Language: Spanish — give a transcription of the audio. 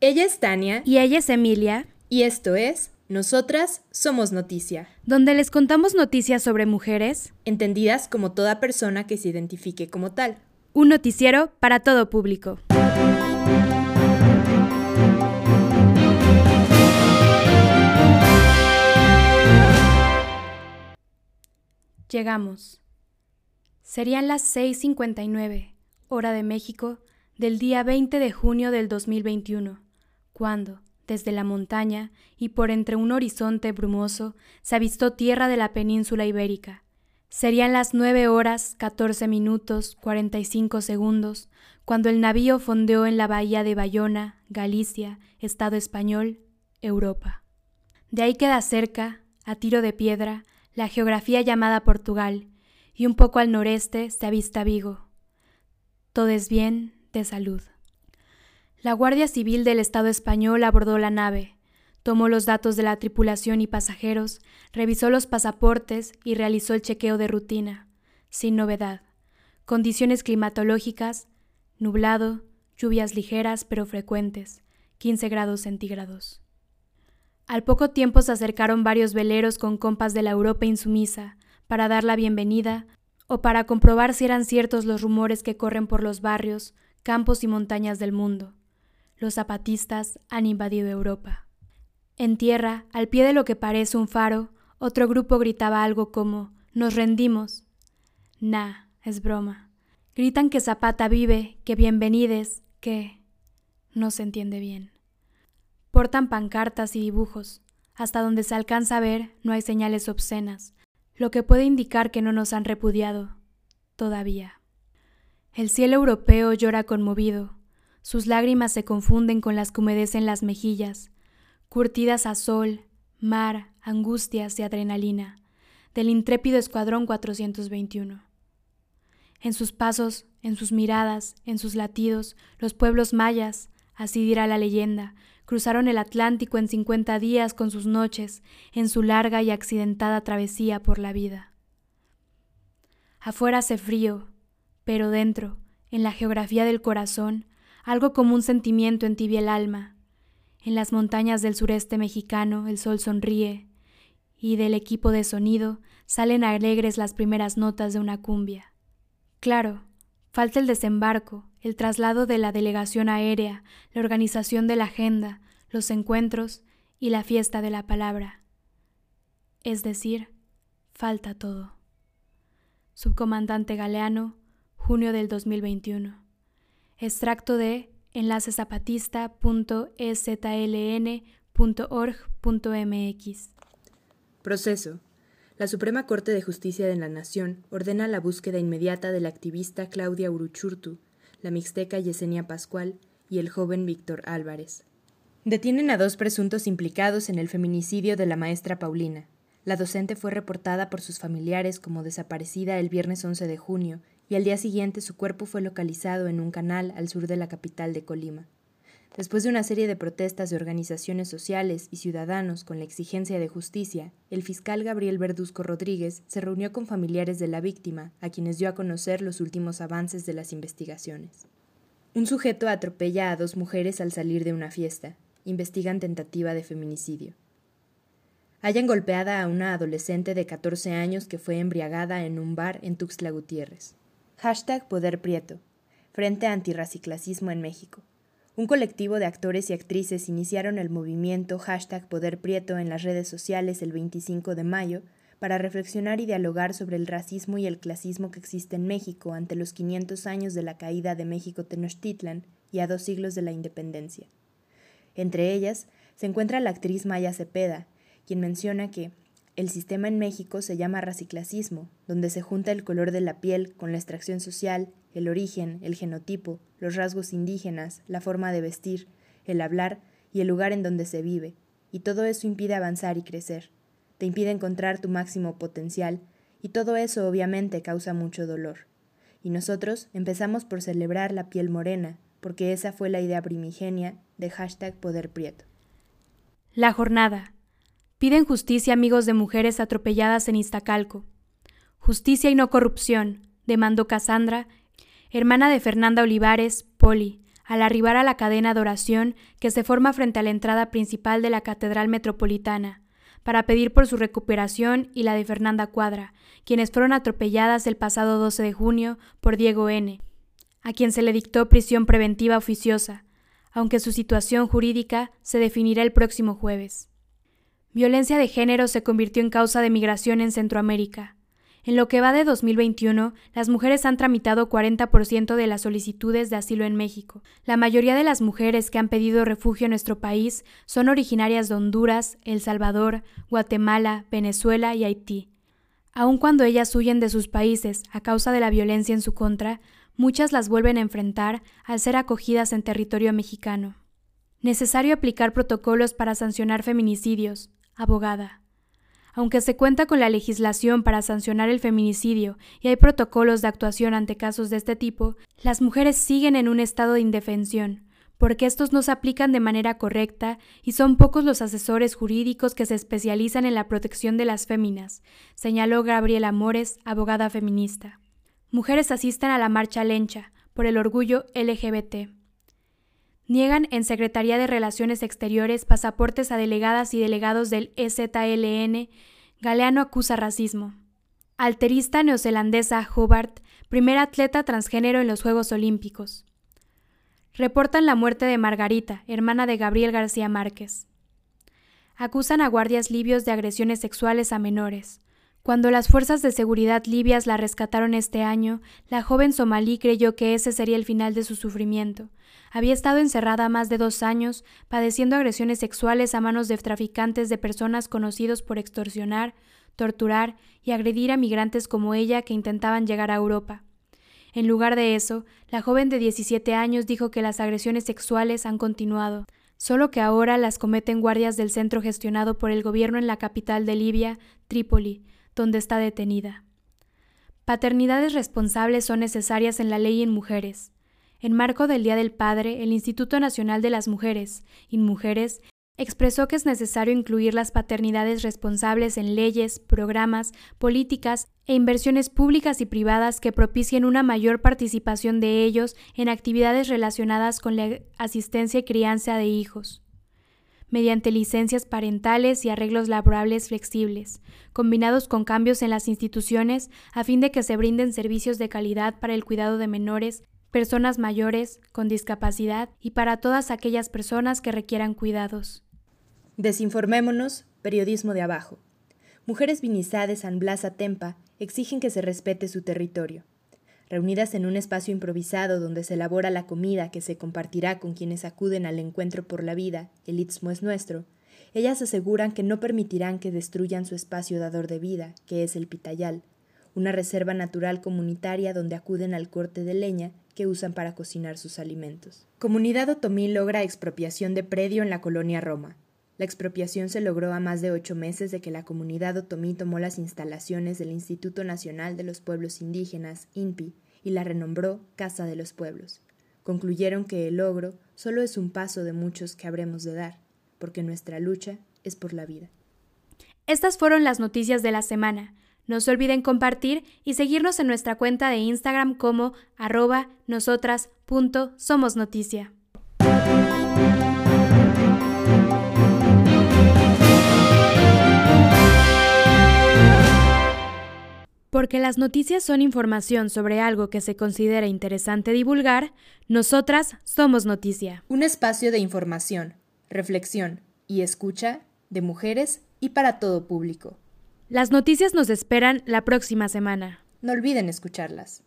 Ella es Tania Y ella es Emilia, y esto es Nosotras Somos Noticia, donde les contamos noticias sobre mujeres, entendidas como toda persona que se identifique como tal. un noticiero para todo público. Llegamos. Serían las 6.59, hora de México, del día 20 de junio del 2021, cuando, desde la montaña y por entre un horizonte brumoso, se avistó tierra de la península ibérica. Serían las 9 horas 14 minutos 45 segundos cuando el navío fondeó en la bahía de Bayona, Galicia, Estado español, Europa. De ahí queda cerca, a tiro de piedra, la geografía llamada Portugal, y un poco al noreste se avista Vigo. Todo es bien, de salud. La Guardia Civil del Estado español abordó la nave, tomó los datos de la tripulación y pasajeros, revisó los pasaportes y realizó el chequeo de rutina, sin novedad. Condiciones climatológicas, nublado, lluvias ligeras pero frecuentes, 15 grados centígrados. Al poco tiempo se acercaron varios veleros con compas de la Europa insumisa para dar la bienvenida o para comprobar si eran ciertos los rumores que corren por los barrios, campos y montañas del mundo. Los zapatistas han invadido Europa. En tierra, al pie de lo que parece un faro, otro grupo gritaba algo como Nos rendimos. Nah, es broma. Gritan que Zapata vive, que bienvenides, que... No se entiende bien. Portan pancartas y dibujos. Hasta donde se alcanza a ver no hay señales obscenas, lo que puede indicar que no nos han repudiado. Todavía. El cielo europeo llora conmovido. Sus lágrimas se confunden con las que humedecen las mejillas, curtidas a sol, mar, angustias y adrenalina, del intrépido Escuadrón 421. En sus pasos, en sus miradas, en sus latidos, los pueblos mayas, así dirá la leyenda, cruzaron el Atlántico en cincuenta días con sus noches, en su larga y accidentada travesía por la vida. Afuera hace frío, pero dentro, en la geografía del corazón, algo como un sentimiento entibia el alma. En las montañas del sureste mexicano el sol sonríe, y del equipo de sonido salen alegres las primeras notas de una cumbia. Claro, falta el desembarco, el traslado de la delegación aérea, la organización de la agenda, los encuentros y la fiesta de la palabra. Es decir, falta todo. Subcomandante Galeano, junio del 2021. Extracto de enlacezapatista.esln.org.mx. Proceso. La Suprema Corte de Justicia de la Nación ordena la búsqueda inmediata de la activista Claudia Uruchurtu, la mixteca Yesenia Pascual y el joven Víctor Álvarez. Detienen a dos presuntos implicados en el feminicidio de la maestra Paulina. La docente fue reportada por sus familiares como desaparecida el viernes 11 de junio y al día siguiente su cuerpo fue localizado en un canal al sur de la capital de Colima. Después de una serie de protestas de organizaciones sociales y ciudadanos con la exigencia de justicia, el fiscal Gabriel Verduzco Rodríguez se reunió con familiares de la víctima, a quienes dio a conocer los últimos avances de las investigaciones. Un sujeto atropella a dos mujeres al salir de una fiesta. Investigan tentativa de feminicidio. Hayan golpeada a una adolescente de 14 años que fue embriagada en un bar en Tuxtla Gutiérrez. Hashtag Poder Prieto. Frente antirraciclasismo en México. Un colectivo de actores y actrices iniciaron el movimiento hashtag Poder Prieto en las redes sociales el 25 de mayo para reflexionar y dialogar sobre el racismo y el clasismo que existe en México ante los 500 años de la caída de México Tenochtitlan y a dos siglos de la independencia. Entre ellas se encuentra la actriz Maya Cepeda, quien menciona que el sistema en México se llama raciclasismo, donde se junta el color de la piel con la extracción social, el origen, el genotipo, los rasgos indígenas, la forma de vestir, el hablar y el lugar en donde se vive, y todo eso impide avanzar y crecer. Te impide encontrar tu máximo potencial, y todo eso obviamente causa mucho dolor. Y nosotros empezamos por celebrar la piel morena, porque esa fue la idea primigenia de hashtag Poder Prieto. La jornada. Piden justicia amigos de mujeres atropelladas en Iztacalco. Justicia y no corrupción, demandó Cassandra, hermana de Fernanda Olivares, Poli, al arribar a la cadena de oración que se forma frente a la entrada principal de la Catedral Metropolitana, para pedir por su recuperación y la de Fernanda Cuadra, quienes fueron atropelladas el pasado 12 de junio por Diego N., a quien se le dictó prisión preventiva oficiosa, aunque su situación jurídica se definirá el próximo jueves. Violencia de género se convirtió en causa de migración en Centroamérica. En lo que va de 2021, las mujeres han tramitado 40% de las solicitudes de asilo en México. La mayoría de las mujeres que han pedido refugio en nuestro país son originarias de Honduras, El Salvador, Guatemala, Venezuela y Haití. Aun cuando ellas huyen de sus países a causa de la violencia en su contra, muchas las vuelven a enfrentar al ser acogidas en territorio mexicano. Necesario aplicar protocolos para sancionar feminicidios. Abogada. Aunque se cuenta con la legislación para sancionar el feminicidio y hay protocolos de actuación ante casos de este tipo, las mujeres siguen en un estado de indefensión, porque estos no se aplican de manera correcta y son pocos los asesores jurídicos que se especializan en la protección de las féminas, señaló Gabriela Mores, abogada feminista. Mujeres asisten a la marcha lencha por el orgullo LGBT. Niegan en Secretaría de Relaciones Exteriores pasaportes a delegadas y delegados del EZLN. Galeano acusa racismo. Alterista neozelandesa Hobart, primera atleta transgénero en los Juegos Olímpicos. Reportan la muerte de Margarita, hermana de Gabriel García Márquez. Acusan a guardias libios de agresiones sexuales a menores. Cuando las fuerzas de seguridad libias la rescataron este año, la joven somalí creyó que ese sería el final de su sufrimiento. Había estado encerrada más de dos años, padeciendo agresiones sexuales a manos de traficantes de personas conocidos por extorsionar, torturar y agredir a migrantes como ella que intentaban llegar a Europa. En lugar de eso, la joven de 17 años dijo que las agresiones sexuales han continuado, solo que ahora las cometen guardias del centro gestionado por el gobierno en la capital de Libia, Trípoli, donde está detenida. Paternidades responsables son necesarias en la ley en mujeres. En marco del Día del Padre, el Instituto Nacional de las Mujeres, InMujeres, expresó que es necesario incluir las paternidades responsables en leyes, programas, políticas e inversiones públicas y privadas que propicien una mayor participación de ellos en actividades relacionadas con la asistencia y crianza de hijos mediante licencias parentales y arreglos laborables flexibles, combinados con cambios en las instituciones a fin de que se brinden servicios de calidad para el cuidado de menores, personas mayores, con discapacidad y para todas aquellas personas que requieran cuidados. Desinformémonos, periodismo de abajo. Mujeres vinizadas San Blas Tempa exigen que se respete su territorio reunidas en un espacio improvisado donde se elabora la comida que se compartirá con quienes acuden al encuentro por la vida, el Istmo es nuestro, ellas aseguran que no permitirán que destruyan su espacio dador de vida, que es el Pitayal, una reserva natural comunitaria donde acuden al corte de leña que usan para cocinar sus alimentos. Comunidad Otomí logra expropiación de predio en la colonia Roma. La expropiación se logró a más de ocho meses de que la comunidad otomí tomó las instalaciones del Instituto Nacional de los Pueblos Indígenas, INPI, y la renombró Casa de los Pueblos. Concluyeron que el logro solo es un paso de muchos que habremos de dar, porque nuestra lucha es por la vida. Estas fueron las noticias de la semana. No se olviden compartir y seguirnos en nuestra cuenta de Instagram como arroba nosotras.somosnoticia. Porque las noticias son información sobre algo que se considera interesante divulgar, nosotras somos noticia. Un espacio de información, reflexión y escucha de mujeres y para todo público. Las noticias nos esperan la próxima semana. No olviden escucharlas.